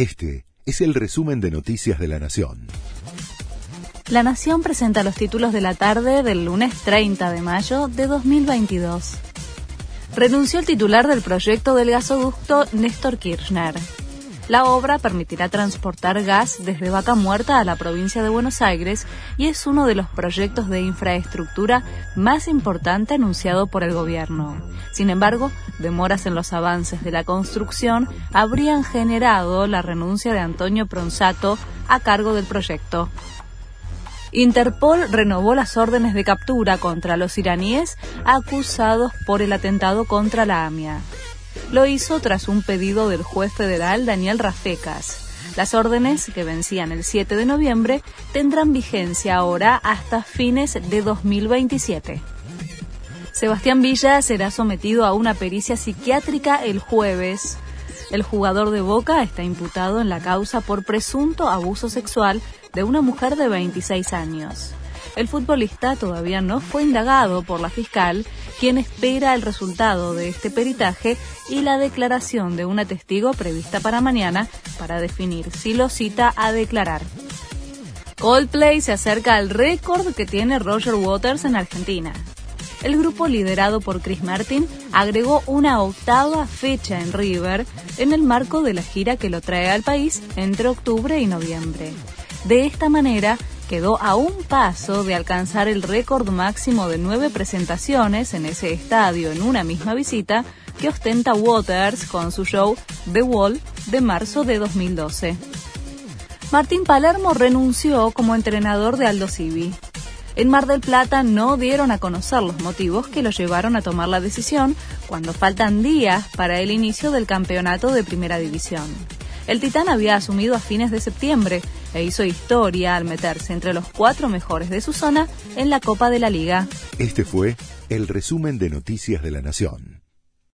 Este es el resumen de Noticias de la Nación. La Nación presenta los títulos de la tarde del lunes 30 de mayo de 2022. Renunció el titular del proyecto del gasoducto Néstor Kirchner. La obra permitirá transportar gas desde Vaca Muerta a la provincia de Buenos Aires y es uno de los proyectos de infraestructura más importante anunciado por el gobierno. Sin embargo, demoras en los avances de la construcción habrían generado la renuncia de Antonio Pronsato a cargo del proyecto. Interpol renovó las órdenes de captura contra los iraníes acusados por el atentado contra la AMIA. Lo hizo tras un pedido del juez federal Daniel Rafecas. Las órdenes, que vencían el 7 de noviembre, tendrán vigencia ahora hasta fines de 2027. Sebastián Villa será sometido a una pericia psiquiátrica el jueves. El jugador de Boca está imputado en la causa por presunto abuso sexual de una mujer de 26 años. El futbolista todavía no fue indagado por la fiscal, quien espera el resultado de este peritaje y la declaración de una testigo prevista para mañana para definir si lo cita a declarar. Coldplay se acerca al récord que tiene Roger Waters en Argentina. El grupo liderado por Chris Martin agregó una octava fecha en River en el marco de la gira que lo trae al país entre octubre y noviembre. De esta manera, quedó a un paso de alcanzar el récord máximo de nueve presentaciones en ese estadio en una misma visita que ostenta Waters con su show The Wall de marzo de 2012. Martín Palermo renunció como entrenador de Aldo Civi. En Mar del Plata no dieron a conocer los motivos que lo llevaron a tomar la decisión cuando faltan días para el inicio del campeonato de Primera División. El Titán había asumido a fines de septiembre e hizo historia al meterse entre los cuatro mejores de su zona en la Copa de la Liga. Este fue el resumen de Noticias de la Nación.